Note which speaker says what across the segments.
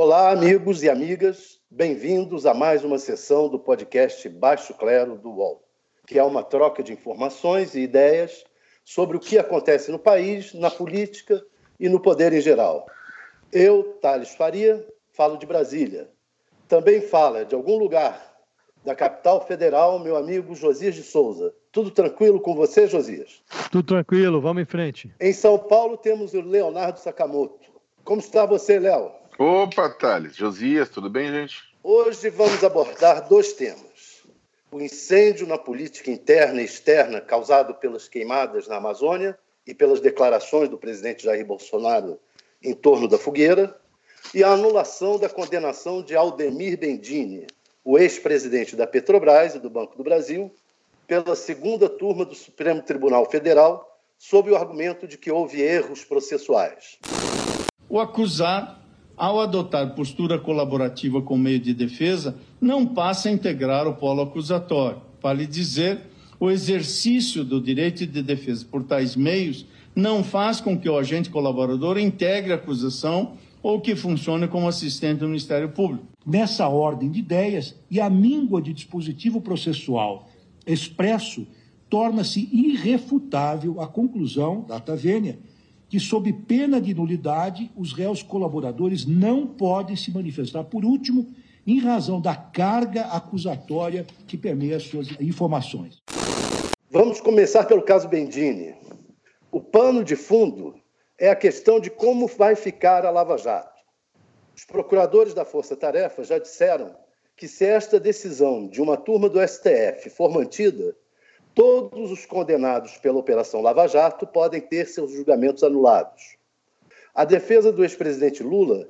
Speaker 1: Olá, amigos e amigas, bem-vindos a mais uma sessão do podcast Baixo Clero do UOL, que é uma troca de informações e ideias sobre o que acontece no país, na política e no poder em geral. Eu, Thales Faria, falo de Brasília. Também fala de algum lugar da capital federal, meu amigo Josias de Souza. Tudo tranquilo com você, Josias?
Speaker 2: Tudo tranquilo, vamos em frente.
Speaker 1: Em São Paulo temos o Leonardo Sakamoto. Como está você, Léo?
Speaker 3: Opa, Thales. Josias, tudo bem, gente?
Speaker 1: Hoje vamos abordar dois temas. O incêndio na política interna e externa causado pelas queimadas na Amazônia e pelas declarações do presidente Jair Bolsonaro em torno da fogueira, e a anulação da condenação de Aldemir Bendini, o ex-presidente da Petrobras e do Banco do Brasil, pela segunda turma do Supremo Tribunal Federal, sob o argumento de que houve erros processuais.
Speaker 4: O acusado ao adotar postura colaborativa com meio de defesa, não passa a integrar o polo acusatório. Vale dizer, o exercício do direito de defesa por tais meios não faz com que o agente colaborador integre a acusação ou que funcione como assistente do Ministério Público.
Speaker 5: Nessa ordem de ideias e a míngua de dispositivo processual expresso, torna-se irrefutável a conclusão da Tavênia que, sob pena de nulidade, os réus colaboradores não podem se manifestar. Por último, em razão da carga acusatória que permeia suas informações.
Speaker 1: Vamos começar pelo caso Bendini. O pano de fundo é a questão de como vai ficar a Lava Jato. Os procuradores da Força Tarefa já disseram que, se esta decisão de uma turma do STF for mantida, todos os condenados pela Operação Lava Jato podem ter seus julgamentos anulados. A defesa do ex-presidente Lula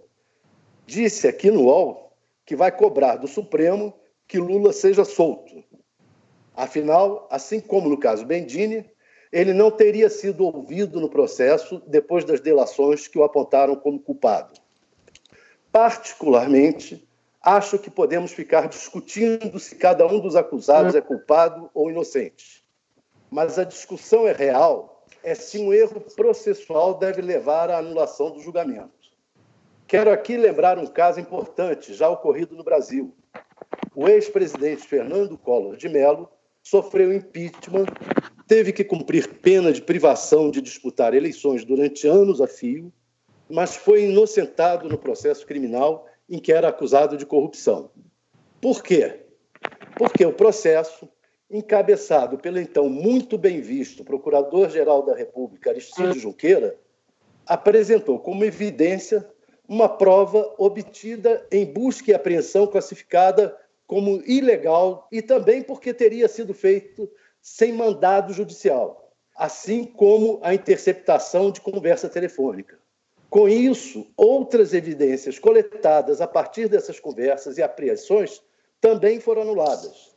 Speaker 1: disse aqui no UOL que vai cobrar do Supremo que Lula seja solto. Afinal, assim como no caso Bendini, ele não teria sido ouvido no processo depois das delações que o apontaram como culpado. Particularmente, acho que podemos ficar discutindo se cada um dos acusados é culpado ou inocente. Mas a discussão é real, é se um erro processual deve levar à anulação do julgamento. Quero aqui lembrar um caso importante já ocorrido no Brasil. O ex-presidente Fernando Collor de Mello sofreu impeachment, teve que cumprir pena de privação de disputar eleições durante anos a fio, mas foi inocentado no processo criminal em que era acusado de corrupção. Por quê? Porque o processo, encabeçado pelo então muito bem visto Procurador-Geral da República, Aristides Junqueira, apresentou como evidência uma prova obtida em busca e apreensão classificada como ilegal e também porque teria sido feito sem mandado judicial, assim como a interceptação de conversa telefônica. Com isso, outras evidências coletadas a partir dessas conversas e apreensões também foram anuladas.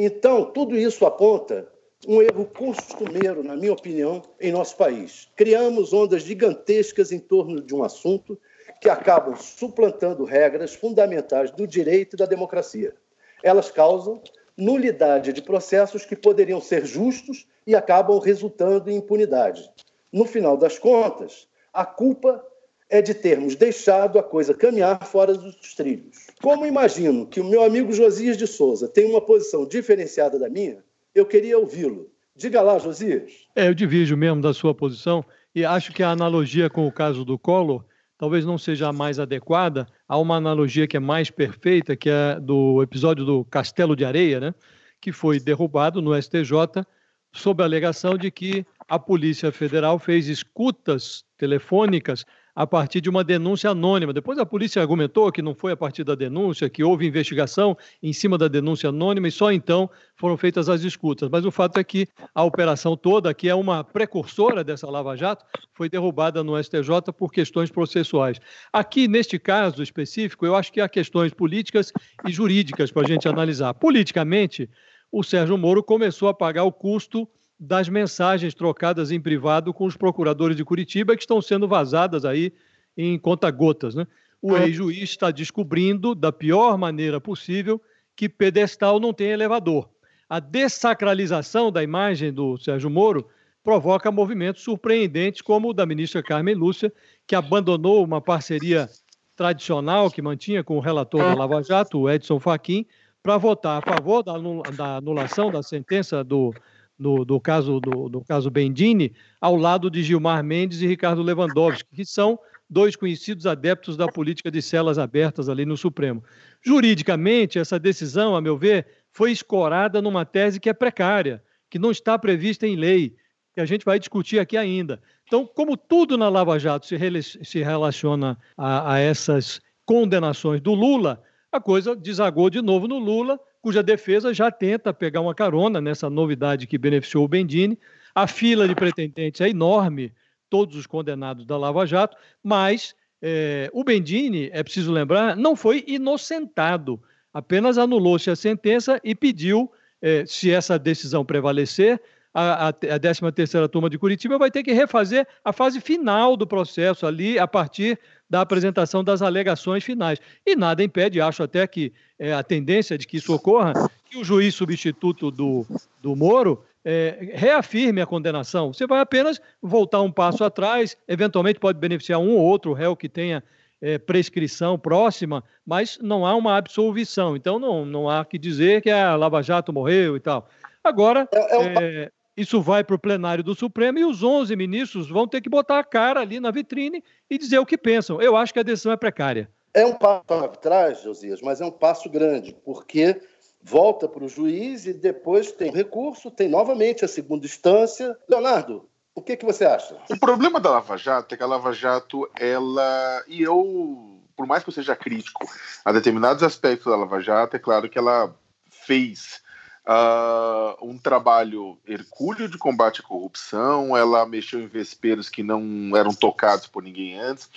Speaker 1: Então, tudo isso aponta um erro costumeiro, na minha opinião, em nosso país. Criamos ondas gigantescas em torno de um assunto que acabam suplantando regras fundamentais do direito e da democracia. Elas causam nulidade de processos que poderiam ser justos e acabam resultando em impunidade. No final das contas, a culpa é de termos deixado a coisa caminhar fora dos trilhos. Como imagino que o meu amigo Josias de Souza tem uma posição diferenciada da minha, eu queria ouvi-lo. Diga lá, Josias.
Speaker 2: É, eu divido mesmo da sua posição e acho que a analogia com o caso do Collor talvez não seja a mais adequada. Há uma analogia que é mais perfeita, que é do episódio do Castelo de Areia, né? que foi derrubado no STJ sob a alegação de que a Polícia Federal fez escutas telefônicas a partir de uma denúncia anônima. Depois a polícia argumentou que não foi a partir da denúncia, que houve investigação em cima da denúncia anônima e só então foram feitas as escutas. Mas o fato é que a operação toda, que é uma precursora dessa Lava Jato, foi derrubada no STJ por questões processuais. Aqui, neste caso específico, eu acho que há questões políticas e jurídicas para a gente analisar. Politicamente, o Sérgio Moro começou a pagar o custo das mensagens trocadas em privado com os procuradores de Curitiba que estão sendo vazadas aí em conta-gotas. Né? O é. ex-juiz está descobrindo, da pior maneira possível, que pedestal não tem elevador. A dessacralização da imagem do Sérgio Moro provoca movimentos surpreendentes, como o da ministra Carmen Lúcia, que abandonou uma parceria tradicional que mantinha com o relator da Lava Jato, o Edson Fachin, para votar a favor da anulação da sentença do do, do, caso do, do caso Bendini, ao lado de Gilmar Mendes e Ricardo Lewandowski, que são dois conhecidos adeptos da política de celas abertas ali no Supremo. Juridicamente, essa decisão, a meu ver, foi escorada numa tese que é precária, que não está prevista em lei, que a gente vai discutir aqui ainda. Então, como tudo na Lava Jato se, se relaciona a, a essas condenações do Lula, a coisa desagou de novo no Lula, cuja defesa já tenta pegar uma carona nessa novidade que beneficiou o Bendini. A fila de pretendentes é enorme, todos os condenados da Lava Jato, mas é, o Bendini, é preciso lembrar, não foi inocentado, apenas anulou-se a sentença e pediu, é, se essa decisão prevalecer, a, a, a 13ª turma de Curitiba vai ter que refazer a fase final do processo ali, a partir da apresentação das alegações finais. E nada impede, acho até que é, a tendência de que isso ocorra, que o juiz substituto do, do Moro é, reafirme a condenação. Você vai apenas voltar um passo atrás, eventualmente pode beneficiar um ou outro réu que tenha é, prescrição próxima, mas não há uma absolvição. Então não, não há que dizer que a Lava Jato morreu e tal. Agora, é, é, é isso vai para o plenário do Supremo e os 11 ministros vão ter que botar a cara ali na vitrine e dizer o que pensam. Eu acho que a decisão é precária.
Speaker 1: É um passo atrás, Josias, mas é um passo grande, porque volta para o juiz e depois tem recurso, tem novamente a segunda instância. Leonardo, o que, que você acha?
Speaker 3: O problema da Lava Jato é que a Lava Jato, ela. E eu, por mais que eu seja crítico a determinados aspectos da Lava Jato, é claro que ela fez Uh, um trabalho hercúleo de combate à corrupção, ela mexeu em vesperos que não eram tocados por ninguém antes.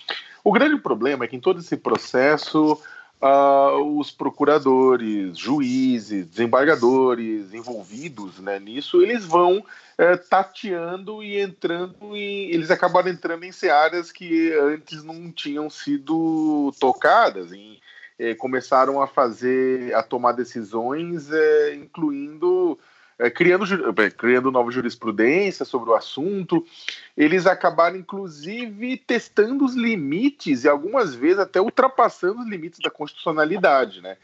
Speaker 3: O grande problema é que em todo esse processo, uh, os procuradores, juízes, desembargadores envolvidos né, nisso, eles vão uh, tateando e entrando em. Eles acabaram entrando em searas que antes não tinham sido tocadas, em eh, começaram a fazer, a tomar decisões, eh, incluindo eh, criando, criando nova jurisprudência sobre o assunto. Eles acabaram, inclusive, testando os limites e algumas vezes até ultrapassando os limites da constitucionalidade, né?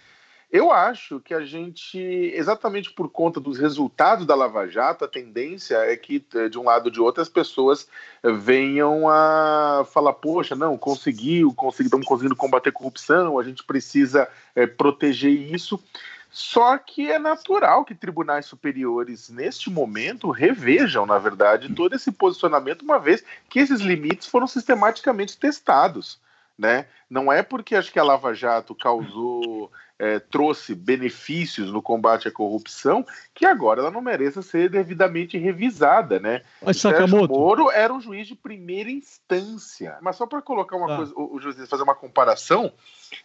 Speaker 3: Eu acho que a gente, exatamente por conta dos resultados da Lava Jato, a tendência é que, eh, de um lado ou de outro, as pessoas venham a falar: poxa, não, conseguiu, consegui, estamos conseguindo combater corrupção, a gente precisa é, proteger isso. Só que é natural que tribunais superiores, neste momento, revejam, na verdade, todo esse posicionamento, uma vez que esses limites foram sistematicamente testados. Né? Não é porque acho que a Lava Jato causou é, trouxe benefícios no combate à corrupção, que agora ela não mereça ser devidamente revisada, né?
Speaker 2: Mas, o Sérgio
Speaker 3: Moro era um juiz de primeira instância. Mas só para colocar uma tá. coisa, o, o juiz fazer uma comparação,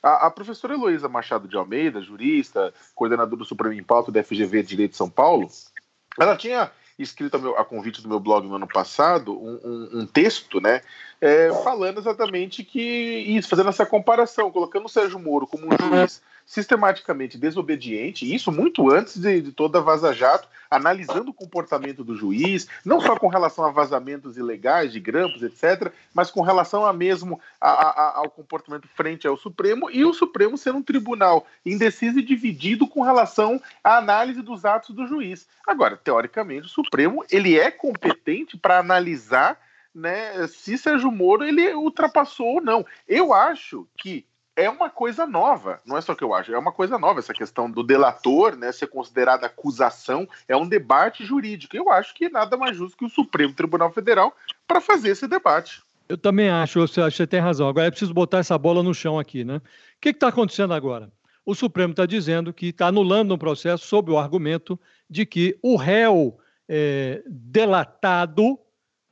Speaker 3: a, a professora Heloísa Machado de Almeida, jurista, coordenadora do Supremo em Pauta da FGV de Direito de São Paulo, ela tinha escrito a, meu, a convite do meu blog no ano passado um, um, um texto, né, é, falando exatamente que isso, fazendo essa comparação, colocando o Sérgio Moro como um juiz sistematicamente desobediente, isso muito antes de, de toda a Vaza Jato, analisando o comportamento do juiz, não só com relação a vazamentos ilegais de grampos, etc., mas com relação a mesmo a, a, ao comportamento frente ao Supremo, e o Supremo sendo um tribunal indeciso e dividido com relação à análise dos atos do juiz. Agora, teoricamente, o Supremo ele é competente para analisar né, se Sérgio Moro ele ultrapassou ou não. Eu acho que é uma coisa nova, não é só que eu acho, é uma coisa nova essa questão do delator, né, ser considerada acusação, é um debate jurídico. Eu acho que nada mais justo que o Supremo Tribunal Federal para fazer esse debate.
Speaker 2: Eu também acho, você, você tem razão. Agora é preciso botar essa bola no chão aqui, né? O que está acontecendo agora? O Supremo está dizendo que está anulando um processo sob o argumento de que o réu é, delatado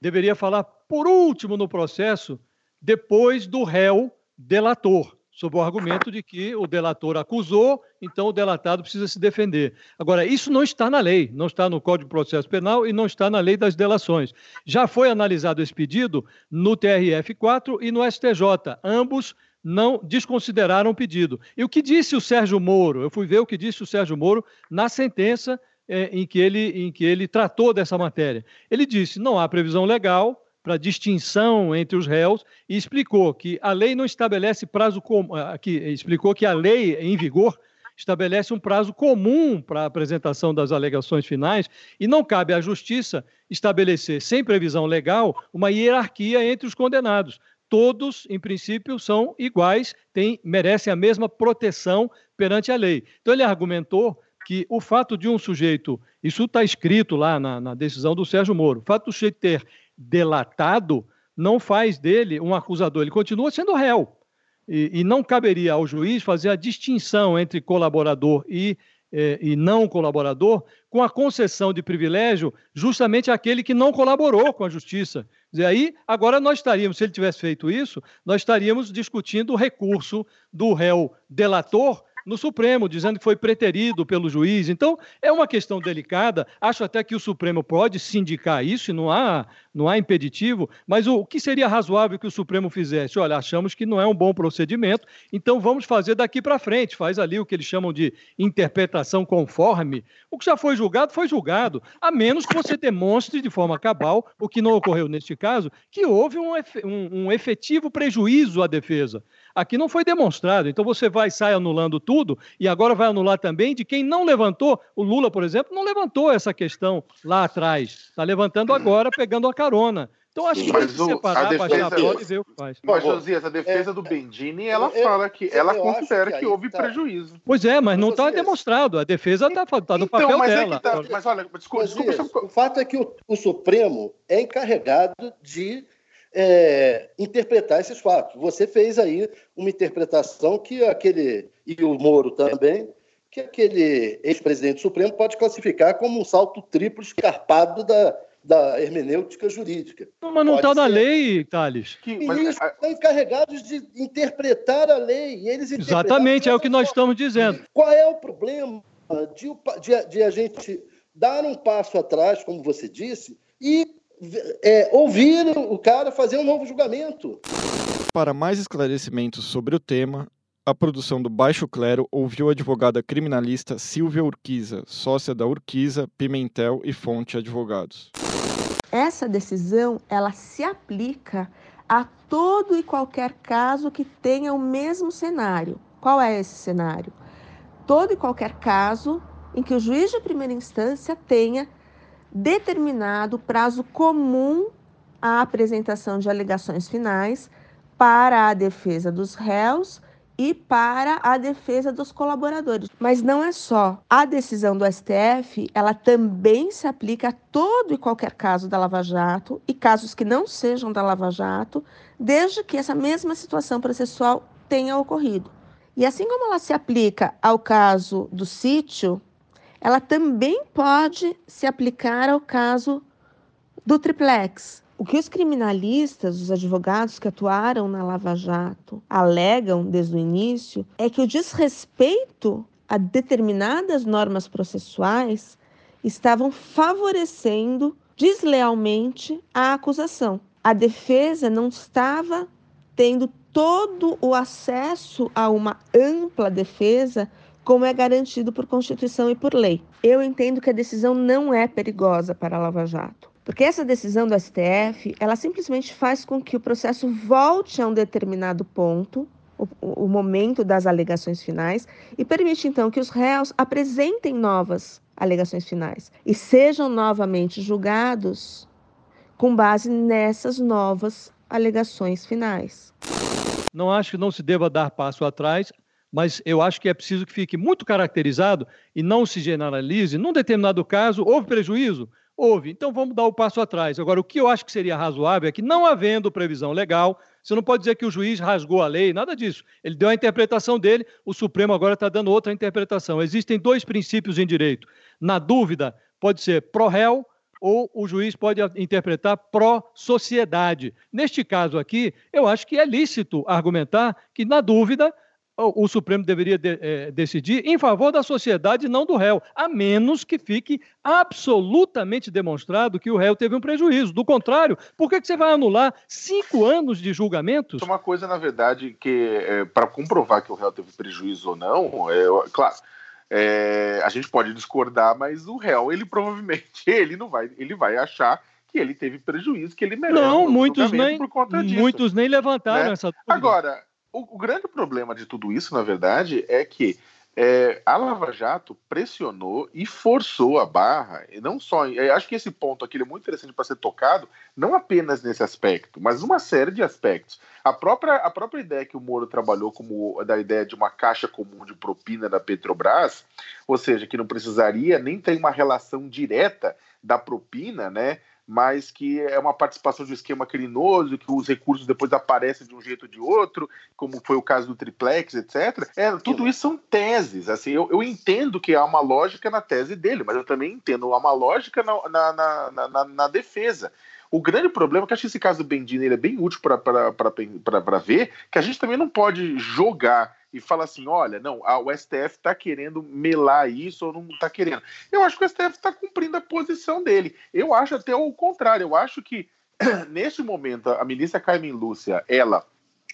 Speaker 2: deveria falar por último no processo, depois do réu delator sob o argumento de que o delator acusou, então o delatado precisa se defender. Agora, isso não está na lei, não está no Código de Processo Penal e não está na lei das delações. Já foi analisado esse pedido no TRF4 e no STJ. Ambos não desconsideraram o pedido. E o que disse o Sérgio Moro? Eu fui ver o que disse o Sérgio Moro na sentença é, em, que ele, em que ele tratou dessa matéria. Ele disse: não há previsão legal para distinção entre os réus e explicou que a lei não estabelece prazo comum, aqui explicou que a lei em vigor estabelece um prazo comum para a apresentação das alegações finais e não cabe à justiça estabelecer sem previsão legal uma hierarquia entre os condenados. Todos, em princípio, são iguais, têm, merecem a mesma proteção perante a lei. Então ele argumentou que o fato de um sujeito, isso está escrito lá na, na, decisão do Sérgio Moro, o fato do sujeito ter delatado não faz dele um acusador, ele continua sendo réu. E, e não caberia ao juiz fazer a distinção entre colaborador e, eh, e não colaborador, com a concessão de privilégio justamente àquele que não colaborou com a justiça. E aí, agora nós estaríamos, se ele tivesse feito isso, nós estaríamos discutindo o recurso do réu delator no Supremo, dizendo que foi preterido pelo juiz. Então, é uma questão delicada. Acho até que o Supremo pode sindicar isso, e não há, não há impeditivo, mas o, o que seria razoável que o Supremo fizesse? Olha, achamos que não é um bom procedimento, então vamos fazer daqui para frente. Faz ali o que eles chamam de interpretação conforme. O que já foi julgado, foi julgado, a menos que você demonstre de forma cabal, o que não ocorreu neste caso, que houve um, um, um efetivo prejuízo à defesa. Aqui não foi demonstrado. Então você vai e sai anulando tudo e agora vai anular também de quem não levantou. O Lula, por exemplo, não levantou essa questão lá atrás. Está levantando agora, pegando a carona. Então acho que tem que separar, defesa, baixar a bola e ver o que faz.
Speaker 3: Mas, Josias, a defesa é, do Bendini, ela eu, fala que eu, ela eu considera que, que houve tá. prejuízo.
Speaker 2: Pois é, mas não está demonstrado. A defesa está tá no então, papel mas dela. É
Speaker 3: tá, mas olha, desculpa, desculpa,
Speaker 1: O fato é que o, o Supremo é encarregado de é, interpretar esses fatos. Você fez aí uma interpretação que aquele, e o Moro também, que aquele ex-presidente supremo pode classificar como um salto triplo escarpado da, da hermenêutica jurídica.
Speaker 2: Não, mas não está na lei, Thales.
Speaker 1: Que, mas... Eles estão encarregados de interpretar a lei. E eles
Speaker 2: Exatamente, é o que nós estamos dizendo.
Speaker 1: Qual é o problema de, de, de a gente dar um passo atrás, como você disse, e é, ouvir o cara fazer um novo julgamento.
Speaker 6: Para mais esclarecimentos sobre o tema, a produção do Baixo Clero ouviu a advogada criminalista Silvia Urquiza, sócia da Urquiza, Pimentel e Fonte Advogados.
Speaker 7: Essa decisão, ela se aplica a todo e qualquer caso que tenha o mesmo cenário. Qual é esse cenário? Todo e qualquer caso em que o juiz de primeira instância tenha determinado prazo comum à apresentação de alegações finais para a defesa dos réus e para a defesa dos colaboradores. Mas não é só. A decisão do STF, ela também se aplica a todo e qualquer caso da Lava Jato e casos que não sejam da Lava Jato, desde que essa mesma situação processual tenha ocorrido. E assim como ela se aplica ao caso do sítio, ela também pode se aplicar ao caso do triplex. O que os criminalistas, os advogados que atuaram na Lava Jato, alegam desde o início é que o desrespeito a determinadas normas processuais estavam favorecendo deslealmente a acusação. A defesa não estava tendo todo o acesso a uma ampla defesa como é garantido por Constituição e por lei. Eu entendo que a decisão não é perigosa para a Lava Jato. Porque essa decisão do STF, ela simplesmente faz com que o processo volte a um determinado ponto, o, o momento das alegações finais, e permite então que os réus apresentem novas alegações finais e sejam novamente julgados com base nessas novas alegações finais.
Speaker 2: Não acho que não se deva dar passo atrás, mas eu acho que é preciso que fique muito caracterizado e não se generalize. Num determinado caso, houve prejuízo? Houve. Então vamos dar o passo atrás. Agora, o que eu acho que seria razoável é que, não havendo previsão legal, você não pode dizer que o juiz rasgou a lei, nada disso. Ele deu a interpretação dele, o Supremo agora está dando outra interpretação. Existem dois princípios em direito. Na dúvida, pode ser pró-réu ou o juiz pode interpretar pró-sociedade. Neste caso aqui, eu acho que é lícito argumentar que, na dúvida, o, Supremo deveria de, é, decidir em favor da sociedade e não do réu, a menos que fique absolutamente demonstrado que o réu teve um prejuízo. Do contrário, por que, que você vai anular cinco anos de julgamentos?
Speaker 3: Uma coisa, na verdade, que é, para comprovar que o réu teve prejuízo ou não, é, claro. É, a gente pode discordar, mas o réu, ele provavelmente ele não vai, ele vai achar que ele teve prejuízo, que ele merece.
Speaker 2: Não, muitos nem, muitos nem levantaram né? essa dúvida.
Speaker 3: Agora, o, o, grande problema de tudo isso, na verdade, é que é, a Lava Jato pressionou e forçou a barra, e não só. acho que esse ponto aqui é muito interessante para ser tocado, não apenas nesse aspecto, mas uma série de aspectos. A própria, a própria ideia que o Moro trabalhou como da ideia de uma caixa comum de propina da Petrobras, ou seja, que não precisaria nem ter uma relação direta da propina, né? Mas que é uma participação de um esquema criminoso, que os recursos depois aparecem de um jeito ou de outro, como foi o caso do triplex, etc. É, tudo isso são teses. Assim, eu, eu entendo que há uma lógica na tese dele, mas eu também entendo há uma lógica na, na, na, na, na defesa. O grande problema é que acho que esse caso do Bendini é bem útil para ver que a gente também não pode jogar e fala assim: olha, não, a, o STF está querendo melar isso ou não está querendo. Eu acho que o STF está cumprindo a posição dele. Eu acho até o contrário. Eu acho que, neste momento, a ministra Carmen Lúcia, ela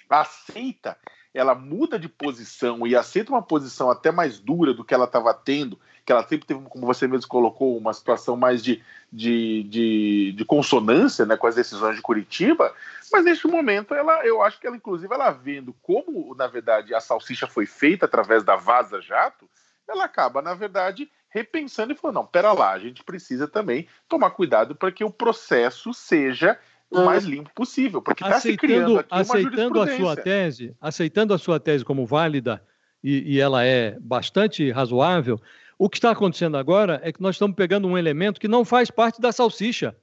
Speaker 3: aceita, ela muda de posição e aceita uma posição até mais dura do que ela estava tendo que ela sempre teve, como você mesmo colocou, uma situação mais de, de, de, de, consonância né, com as decisões de Curitiba, mas neste momento ela, eu acho que ela, inclusive, ela vendo como, na verdade, a salsicha foi feita através da Vaza Jato, ela acaba, na verdade, repensando e falando, não, pera lá, a gente precisa também tomar cuidado para que o processo seja o mais limpo possível, porque está se criando aqui
Speaker 2: aceitando a sua tese, aceitando a sua tese como válida e, e ela é bastante razoável, o que está acontecendo agora é que nós estamos pegando um elemento que não faz parte da salsicha,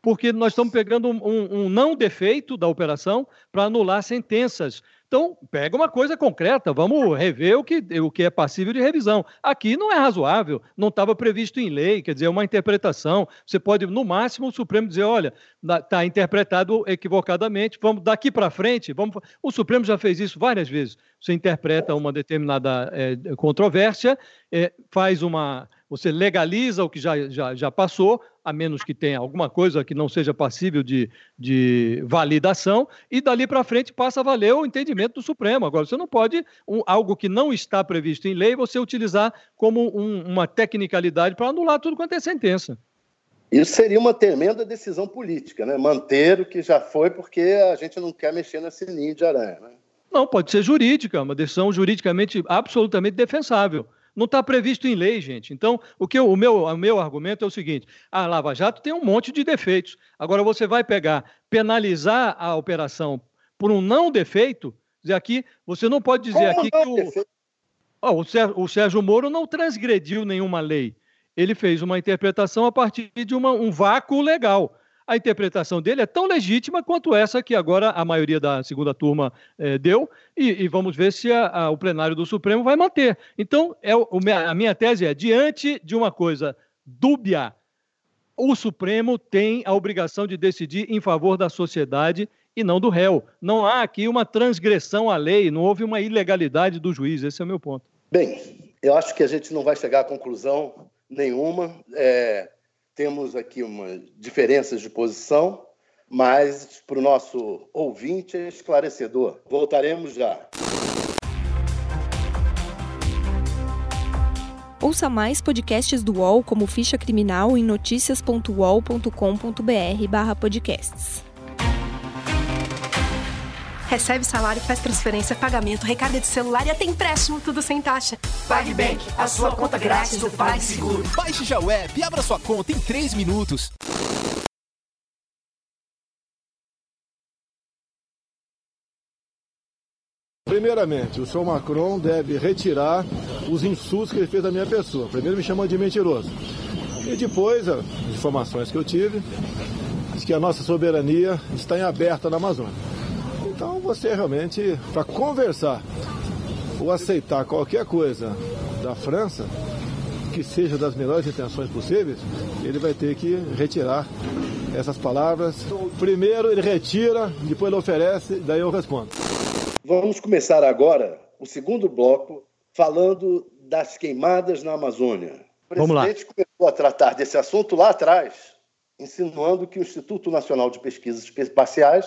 Speaker 2: porque nós estamos pegando um, um não defeito da operação para anular sentenças então, pega uma coisa concreta, vamos rever o que, o que é passível de revisão. Aqui não é razoável, não estava previsto em lei, quer dizer, é uma interpretação. Você pode, no máximo, o Supremo dizer: olha, está interpretado equivocadamente, vamos daqui para frente. Vamos... O Supremo já fez isso várias vezes. Você interpreta uma determinada é, controvérsia, é, faz uma. Você legaliza o que já, já, já passou, a menos que tenha alguma coisa que não seja passível de, de validação, e dali para frente passa a valer o entendimento do Supremo. Agora, você não pode, um, algo que não está previsto em lei, você utilizar como um, uma tecnicalidade para anular tudo quanto é sentença.
Speaker 1: Isso seria uma tremenda decisão política, né? Manter o que já foi, porque a gente não quer mexer nesse ninho de aranha. Né?
Speaker 2: Não, pode ser jurídica, uma decisão juridicamente absolutamente defensável. Não está previsto em lei, gente. Então, o, que eu, o, meu, o meu argumento é o seguinte: a Lava Jato tem um monte de defeitos. Agora, você vai pegar, penalizar a operação por um não defeito, dizer aqui, você não pode dizer Como aqui que o, oh, o, Sérgio, o Sérgio Moro não transgrediu nenhuma lei. Ele fez uma interpretação a partir de uma, um vácuo legal a interpretação dele é tão legítima quanto essa que agora a maioria da segunda turma eh, deu, e, e, vamos ver se a, a, o plenário do Supremo vai manter. Então, é, o, a minha tese é: diante de uma coisa dúbia, o Supremo tem a obrigação de decidir em favor da sociedade e não do réu. Não há aqui uma transgressão à lei, não houve uma ilegalidade do juiz, esse é o meu ponto.
Speaker 1: Bem, eu acho que a gente não vai chegar a conclusão nenhuma. É temos aqui uma diferenças de posição, mas para o nosso ouvinte é esclarecedor. Voltaremos já.
Speaker 8: Ouça mais podcasts do UOL como Ficha Criminal em noticias.uol.com.br/podcasts.
Speaker 9: Recebe salário, faz transferência, pagamento, recarga de celular e até empréstimo, tudo sem taxa. PagBank, a sua conta grátis do PagSeguro.
Speaker 10: Baixe já o app e abra sua conta em 3 minutos.
Speaker 11: Primeiramente, o senhor Macron deve retirar os insultos que ele fez da minha pessoa. Primeiro me chamando de mentiroso. E depois, as informações que eu tive, diz que a nossa soberania está em aberta na Amazônia. Você realmente, para conversar ou aceitar qualquer coisa da França, que seja das melhores intenções possíveis, ele vai ter que retirar essas palavras. Primeiro ele retira, depois ele oferece, daí eu respondo.
Speaker 1: Vamos começar agora o segundo bloco falando das queimadas na Amazônia. O presidente começou a tratar desse assunto lá atrás, insinuando que o Instituto Nacional de Pesquisas Espaciais,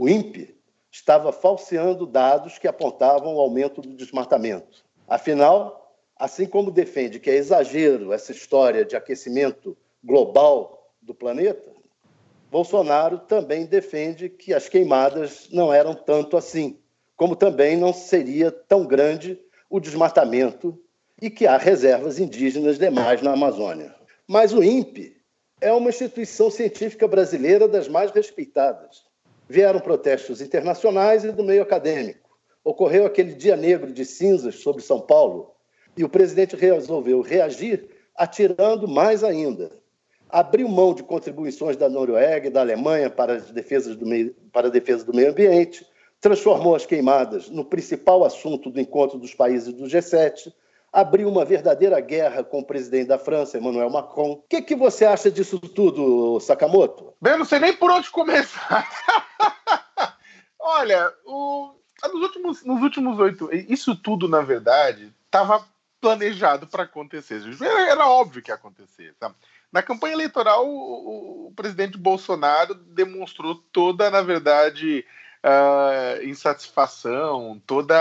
Speaker 1: o INPE, estava falseando dados que apontavam o aumento do desmatamento. Afinal, assim como defende que é exagero essa história de aquecimento global do planeta, Bolsonaro também defende que as queimadas não eram tanto assim, como também não seria tão grande o desmatamento e que há reservas indígenas demais na Amazônia. Mas o INPE é uma instituição científica brasileira das mais respeitadas. Vieram protestos internacionais e do meio acadêmico. Ocorreu aquele dia negro de cinzas sobre São Paulo e o presidente resolveu reagir atirando mais ainda. Abriu mão de contribuições da Noruega e da Alemanha para, as defesas do meio, para a defesa do meio ambiente, transformou as queimadas no principal assunto do encontro dos países do G7, abriu uma verdadeira guerra com o presidente da França, Emmanuel Macron. O que, que você acha disso tudo, Sakamoto?
Speaker 3: Bem, eu não sei nem por onde começar. Olha, o... nos últimos nos últimos oito, isso tudo na verdade estava planejado para acontecer. Era, era, óbvio que ia acontecer. Na campanha eleitoral, o, o presidente Bolsonaro demonstrou toda, na verdade, uh, insatisfação, todo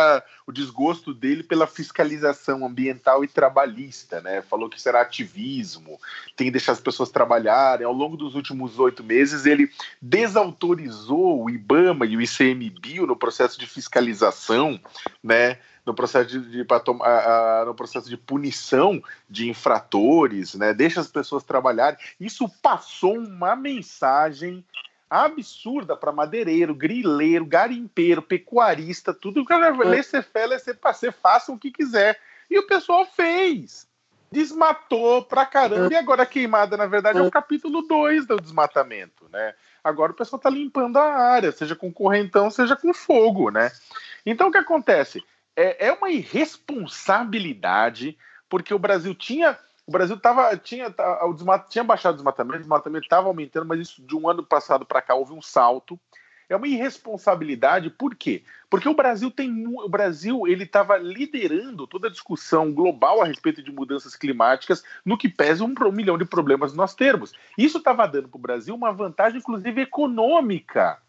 Speaker 3: o desgosto dele pela fiscalização ambiental e trabalhista, né? Falou que será ativismo, tem que deixar as pessoas trabalharem. Ao longo dos últimos oito meses, ele desautorizou o IBAMA e o ICMBio no processo de fiscalização, né? no processo de, de tomar, no processo de punição de infratores, né? Deixa as pessoas trabalharem. Isso passou uma mensagem absurda para madeireiro, grileiro, garimpeiro, pecuarista, tudo que é laissez-faire, laissez-passer, façam o que quiser. E o pessoal fez. Desmatou pra caramba. E agora a queimada, na verdade, é o capítulo 2 do desmatamento, né? Agora o pessoal tá limpando a área, seja com correntão, seja com fogo, né? Então o que acontece? É, é uma irresponsabilidade, porque o Brasil tinha o Brasil tava, tinha, o desmat, tinha baixado o desmatamento, o desmatamento estava aumentando, mas isso de um ano passado para cá houve um salto. É uma irresponsabilidade, por quê? Porque o Brasil tem o Brasil ele estava liderando toda a discussão global a respeito de mudanças climáticas, no que pesa um, um milhão de problemas nós termos. Isso estava dando para o Brasil uma vantagem, inclusive econômica.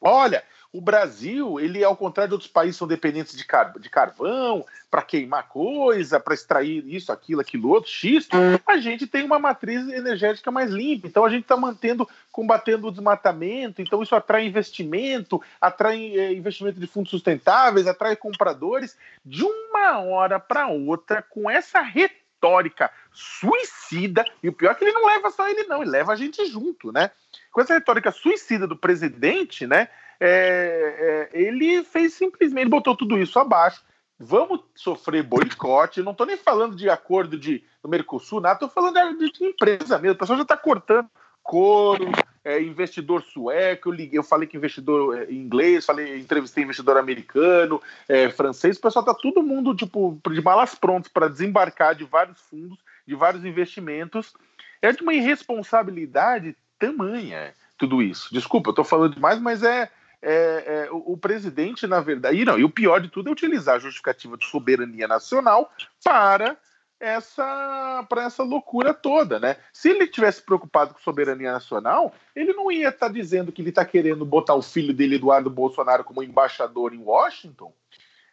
Speaker 3: Olha, o Brasil, ele ao contrário de outros países são dependentes de, car de carvão para queimar coisa, para extrair isso, aquilo, aquilo outro, X, a gente tem uma matriz energética mais limpa. Então a gente está mantendo, combatendo o desmatamento. Então isso atrai investimento, atrai é, investimento de fundos sustentáveis, atrai compradores. De uma hora para outra, com essa retórica suicida, e o pior é que ele não leva só ele, não, ele leva a gente junto, né? Com essa retórica suicida do presidente, né? É, é, ele fez simplesmente, botou tudo isso abaixo. Vamos sofrer boicote. Não estou nem falando de acordo de, do Mercosul, nada, estou falando de, de, empresa mesmo. O pessoal já está cortando couro, é, investidor sueco. Eu, liguei, eu falei que investidor é, inglês, falei, entrevistei investidor americano, é, francês. O pessoal está todo mundo tipo, de malas prontas para desembarcar de vários fundos, de vários investimentos. É de uma irresponsabilidade tamanha tudo isso. Desculpa, eu estou falando demais, mas é é, é, o, o, presidente, na verdade, e não, e o pior de tudo é utilizar a justificativa de soberania nacional para essa para essa loucura toda, né? Se ele tivesse preocupado com soberania nacional, ele não ia estar tá dizendo que ele está querendo botar o filho dele, Eduardo Bolsonaro, como embaixador em Washington,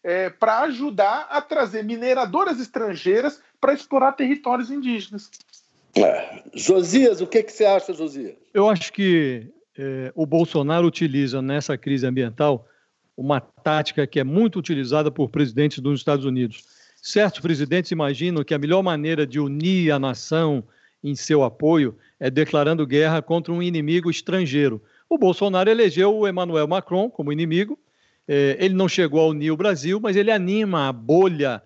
Speaker 3: é, para ajudar a trazer mineradoras estrangeiras para explorar territórios indígenas.
Speaker 1: É. Josias, o que, que você acha, Josias?
Speaker 2: Eu acho que é, o Bolsonaro utiliza nessa crise ambiental uma tática que é muito utilizada por presidentes dos Estados Unidos. Certos presidentes imaginam que a melhor maneira de unir a nação em seu apoio é declarando guerra contra um inimigo estrangeiro. O Bolsonaro elegeu o Emmanuel Macron como inimigo. É, ele não chegou a unir o Brasil, mas ele anima a bolha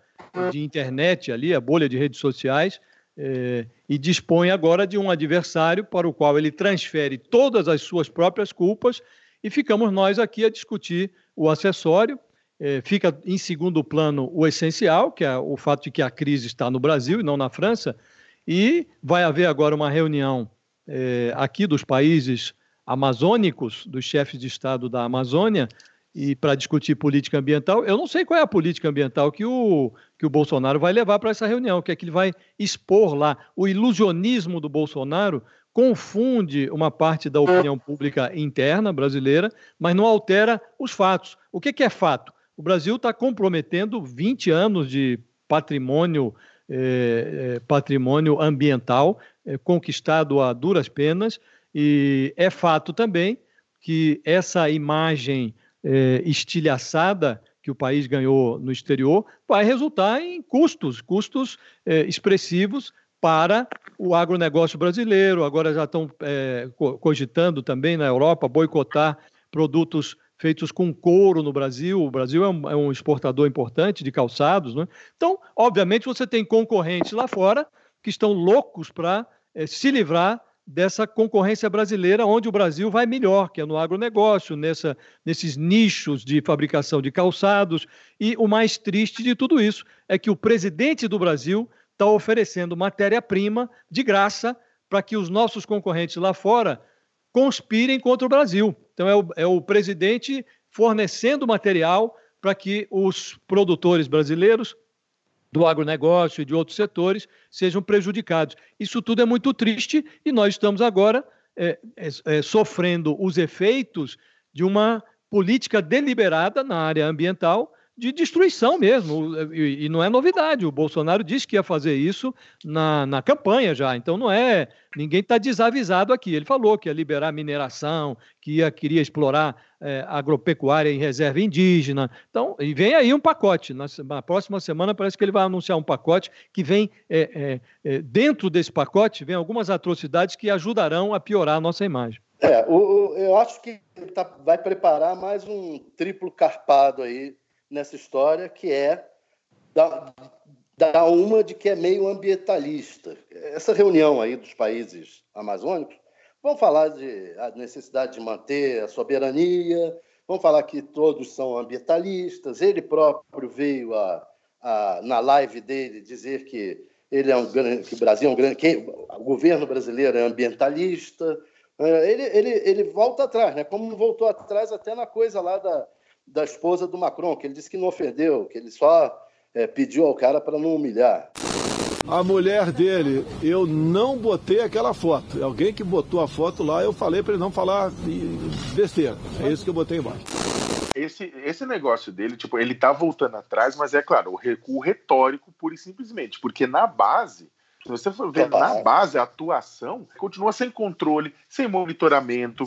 Speaker 2: de internet ali, a bolha de redes sociais, é, e dispõe agora de um adversário para o qual ele transfere todas as suas próprias culpas e ficamos nós aqui a discutir o acessório. É, fica em segundo plano o essencial, que é o fato de que a crise está no Brasil e não na França, e vai haver agora uma reunião é, aqui dos países amazônicos, dos chefes de Estado da Amazônia, e para discutir política ambiental. Eu não sei qual é a política ambiental que o, que o Bolsonaro vai levar para essa reunião, que é que ele vai expor lá. O ilusionismo do Bolsonaro confunde uma parte da opinião pública interna brasileira, mas não altera os fatos. O que, que é fato? O Brasil está comprometendo 20 anos de patrimônio, eh, patrimônio ambiental eh, conquistado a duras penas, e é fato também que essa imagem eh, estilhaçada que o país ganhou no exterior vai resultar em custos, custos eh, expressivos para o agronegócio brasileiro. Agora já estão eh, cogitando também na Europa boicotar produtos feitos com couro no Brasil. O Brasil é um, é um exportador importante de calçados. Né? Então, obviamente, você tem concorrentes lá fora que estão loucos para eh, se livrar dessa concorrência brasileira, onde o Brasil vai melhor, que é no agronegócio, nessa, nesses nichos de fabricação de calçados. E o mais triste de tudo isso é que o presidente do Brasil está oferecendo matéria-prima de graça para que os nossos concorrentes lá fora conspirem contra o Brasil. Então, é o, é o presidente fornecendo material para que os produtores brasileiros do agronegócio e de outros setores sejam prejudicados. Isso tudo é muito triste e nós estamos agora é, é, é, sofrendo os efeitos de uma política deliberada na área ambiental de destruição mesmo. E, e, não é novidade. O Bolsonaro disse que ia fazer isso na, na campanha já. Então não é. Ninguém está desavisado aqui. Ele falou que ia liberar mineração, que ia, queria explorar é, agropecuária em reserva indígena. Então, e vem aí um pacote. Na, na, próxima semana parece que ele vai anunciar um pacote que vem é, é, é dentro desse pacote vem algumas atrocidades que ajudarão a piorar a nossa imagem.
Speaker 1: É, o, o, eu acho que tá, vai preparar mais um triplo carpado aí nessa história, que é dar, dar uma de que é meio ambientalista. Essa reunião aí dos países amazônicos, vão falar de a necessidade de manter a soberania, vão falar que todos são ambientalistas. Ele próprio veio a, a, na live dele dizer que ele é um que o Brasil é um grande, que o governo brasileiro é ambientalista. É, ele, ele, ele volta atrás, né? Como voltou atrás até na coisa lá da, da esposa do Macron, que ele disse que não ofendeu, que ele só é, pediu ao cara para não humilhar.
Speaker 11: A mulher dele, eu não botei aquela foto. Alguém que botou a foto lá, eu falei para ele não falar besteira. É isso que eu botei embaixo.
Speaker 3: Esse, esse negócio dele, tipo, ele tá voltando atrás, mas é claro, o recuo retórico pura e simplesmente, porque na base, se você for ver na base, a atuação continua sem controle, sem monitoramento,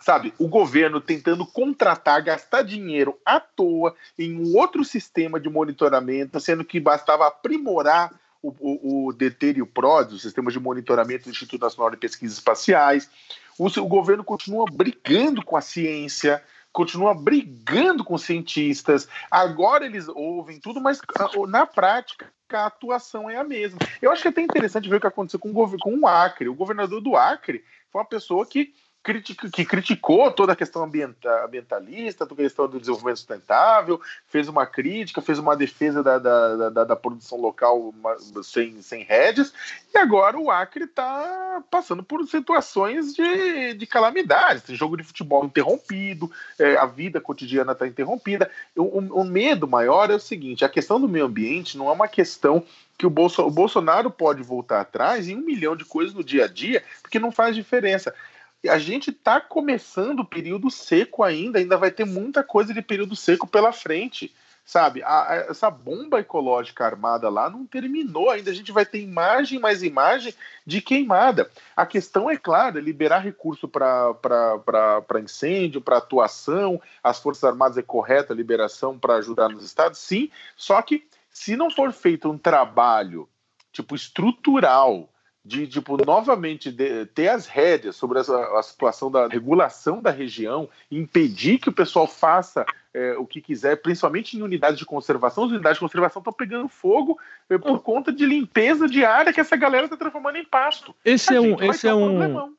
Speaker 3: sabe, o governo tentando contratar, gastar dinheiro à toa em um outro sistema de monitoramento, sendo que bastava aprimorar o, o, o DETER e o PROD, o sistema de monitoramento do Instituto Nacional de Pesquisas Espaciais. O, o governo continua brigando com a ciência, continua brigando com cientistas. Agora eles ouvem tudo, mas ah, na prática a atuação é a mesma. Eu acho que é até interessante ver o que aconteceu com o, com o Acre. O governador do Acre foi uma pessoa que que criticou toda a questão ambientalista, toda a questão do desenvolvimento sustentável, fez uma crítica, fez uma defesa da, da, da, da produção local sem, sem rédeas, e agora o Acre está passando por situações de, de calamidade, tem jogo de futebol interrompido, é, a vida cotidiana está interrompida. O, o, o medo maior é o seguinte: a questão do meio ambiente não é uma questão que o, Bolso, o Bolsonaro pode voltar atrás em um milhão de coisas no dia a dia, porque não faz diferença a gente está começando o período seco ainda, ainda vai ter muita coisa de período seco pela frente, sabe? A, a, essa bomba ecológica armada lá não terminou ainda, a gente vai ter imagem mais imagem de queimada. A questão é clara, liberar recurso para incêndio, para atuação, as Forças Armadas é correta a liberação para ajudar nos estados, sim, só que se não for feito um trabalho tipo estrutural de tipo novamente de, ter as rédeas sobre a, a, situação da regulação da região, impedir que o pessoal faça é, o que quiser, principalmente em unidades de conservação. As unidades de conservação estão pegando fogo é, por conta de limpeza diária que essa galera está transformando em pasto.
Speaker 2: Esse a é um, esse é um,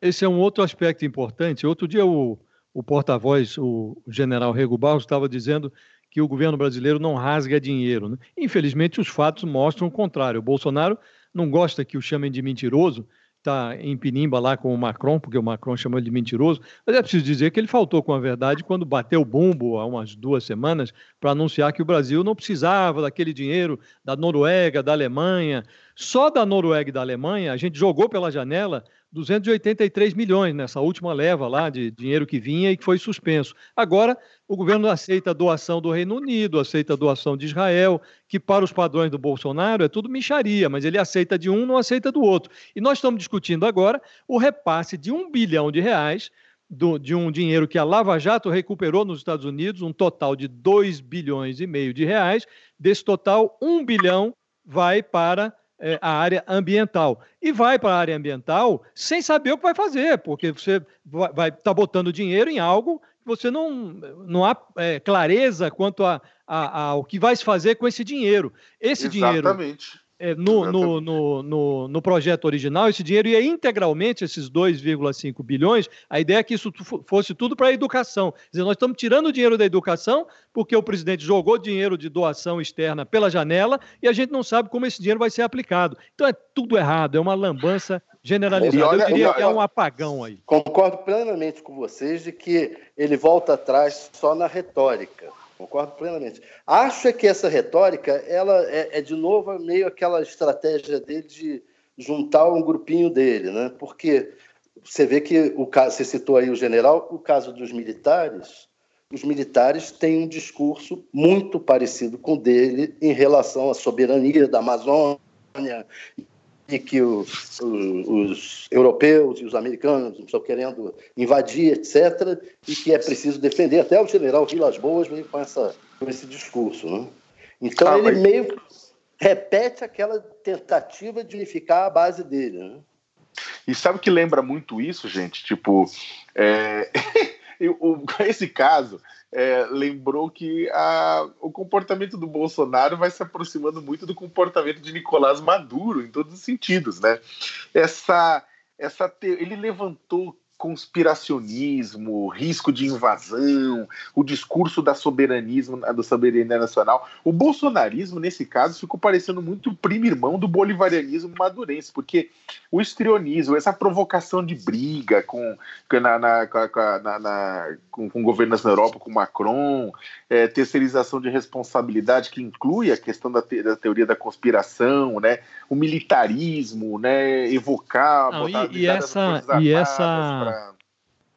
Speaker 2: esse é um outro aspecto importante. Outro dia o, o porta-voz, o general Rego Barros, estava dizendo que o governo brasileiro não rasga dinheiro. Né? Infelizmente, os fatos mostram o contrário. O Bolsonaro não gosta que o chamem de mentiroso, está em pinimba lá com o Macron, porque o Macron chamou ele de mentiroso, mas é preciso dizer que ele faltou com a verdade quando bateu o bumbo há umas duas semanas para anunciar que o Brasil não precisava daquele dinheiro da Noruega, da Alemanha. Só da Noruega e da Alemanha, a gente jogou pela janela 283 milhões nessa última leva lá de dinheiro que vinha e que foi suspenso. Agora, o governo aceita a doação do Reino Unido, aceita a doação de Israel, que para os padrões do Bolsonaro é tudo micharia, mas ele aceita de um, não aceita do outro. E nós estamos discutindo agora o repasse de um bilhão de reais do, de um dinheiro que a Lava Jato recuperou nos Estados Unidos, um total de 2 bilhões e meio de reais. Desse total, 1 bilhão vai para é, a área ambiental. E vai para a área ambiental sem saber o que vai fazer, porque você vai estar tá botando dinheiro em algo que você não, não há é, clareza quanto a, a, ao que vai se fazer com esse dinheiro. Esse
Speaker 3: Exatamente.
Speaker 2: dinheiro é, no, no, no, no, no, projeto original, esse dinheiro ia integralmente, esses 2,5 bilhões, a ideia é que isso fosse tudo para a educação. Quer dizer, nós estamos tirando o dinheiro da educação porque o presidente jogou dinheiro de doação externa pela janela e a gente não sabe como esse dinheiro vai ser aplicado. Então é tudo errado, é uma lambança generalizada. Olha, Eu diria que é um apagão aí.
Speaker 1: Concordo plenamente com vocês de que ele volta atrás só na retórica. Concordo plenamente. Acho que essa retórica, ela é, é, de novo meio aquela estratégia dele de juntar um grupinho dele, né? Porque você vê que o caso, você citou aí o general, o caso dos militares, os militares têm um discurso muito parecido com o dele em relação à soberania da Amazônia e que os, os, europeus e os americanos estão querendo invadir, etc., e que é preciso defender. Até o general Vilas Boas veio com, essa, com esse discurso. Né? Então, ah, ele mas... meio repete aquela tentativa de unificar a base dele. Né?
Speaker 3: E sabe o que lembra muito isso, gente? Tipo, é... esse caso é, lembrou que a, o comportamento do Bolsonaro vai se aproximando muito do comportamento de Nicolás Maduro, em todos os sentidos, né? Essa, essa ele levantou conspiracionismo, risco de invasão, o discurso da soberanismo, da soberania nacional. O bolsonarismo, nesse caso, ficou parecendo muito o primo irmão do bolivarianismo madurense, porque o estrionismo, essa provocação de briga com, na, na, na, na com, com, governos na Europa, com Macron, é, terceirização de responsabilidade, que inclui a questão da, te, da teoria da conspiração, né, o militarismo, né, evocar...
Speaker 2: Não, e, e essa... E essa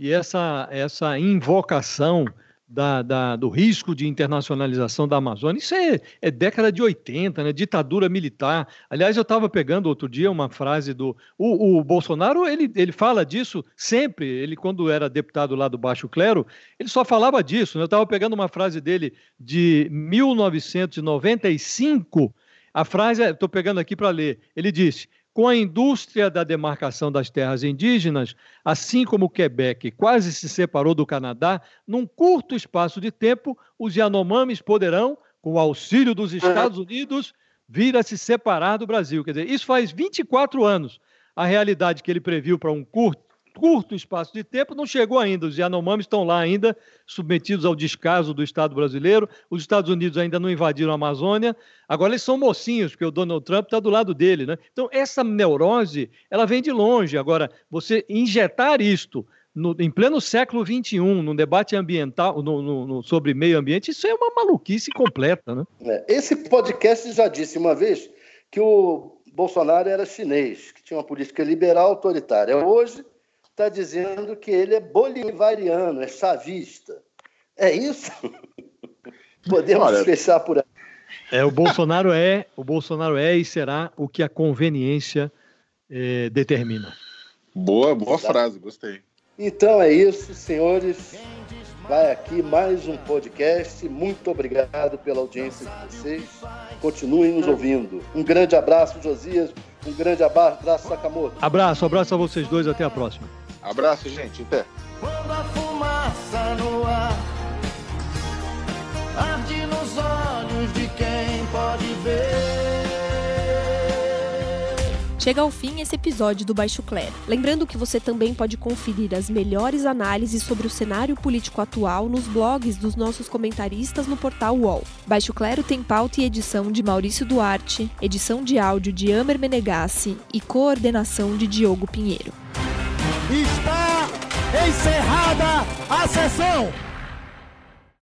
Speaker 2: e essa, essa invocação da, da, do risco de internacionalização da Amazônia, isso é, é década de 80, né? ditadura militar. Aliás, eu estava pegando outro dia uma frase do. O, o, Bolsonaro, ele, ele fala disso sempre. Ele, quando era deputado lá do Baixo Clero, ele só falava disso. Né? Eu estava pegando uma frase dele de 1995. A frase, estou pegando aqui para ler. Ele disse: com a indústria da demarcação das terras indígenas, assim como o Quebec quase se separou do Canadá, num curto espaço de tempo, os Yanomamis poderão, com o auxílio dos Estados Unidos, vir a se separar do Brasil. Quer dizer, isso faz 24 anos. A realidade que ele previu para um curto curto espaço de tempo, não chegou ainda. Os Yanomamis estão lá ainda, submetidos ao descaso do Estado brasileiro. Os Estados Unidos ainda não invadiram a Amazônia. Agora eles são mocinhos, porque o Donald Trump está do lado dele. Né? Então, essa neurose, ela vem de longe. Agora, você injetar isto no, em pleno século XXI, num debate ambiental, no, no, no, sobre meio ambiente, isso é uma maluquice completa. Né?
Speaker 1: É, esse podcast já disse uma vez que o Bolsonaro era chinês, que tinha uma política liberal autoritária. Hoje, está dizendo que ele é bolivariano, é chavista. É isso? Podemos Olha, fechar por aí.
Speaker 2: É, o Bolsonaro é, o Bolsonaro é e será o que a conveniência é, determina.
Speaker 3: Boa, boa frase, gostei.
Speaker 1: Então é isso, senhores. vai aqui mais um podcast. Muito obrigado pela audiência de vocês. Continuem nos ouvindo. Um grande abraço, Josias. Um grande abraço, Sakamoto.
Speaker 2: Abraço, abraço a vocês dois. Até a próxima.
Speaker 3: Abraço, gente. Até.
Speaker 12: Quando a fumaça no ar arde nos olhos de quem pode ver.
Speaker 8: Chega ao fim esse episódio do Baixo Clero. Lembrando que você também pode conferir as melhores análises sobre o cenário político atual nos blogs dos nossos comentaristas no portal UOL. Baixo Clero tem pauta e edição de Maurício Duarte, edição de áudio de Amer Menegassi e coordenação de Diogo Pinheiro.
Speaker 12: Está encerrada a sessão!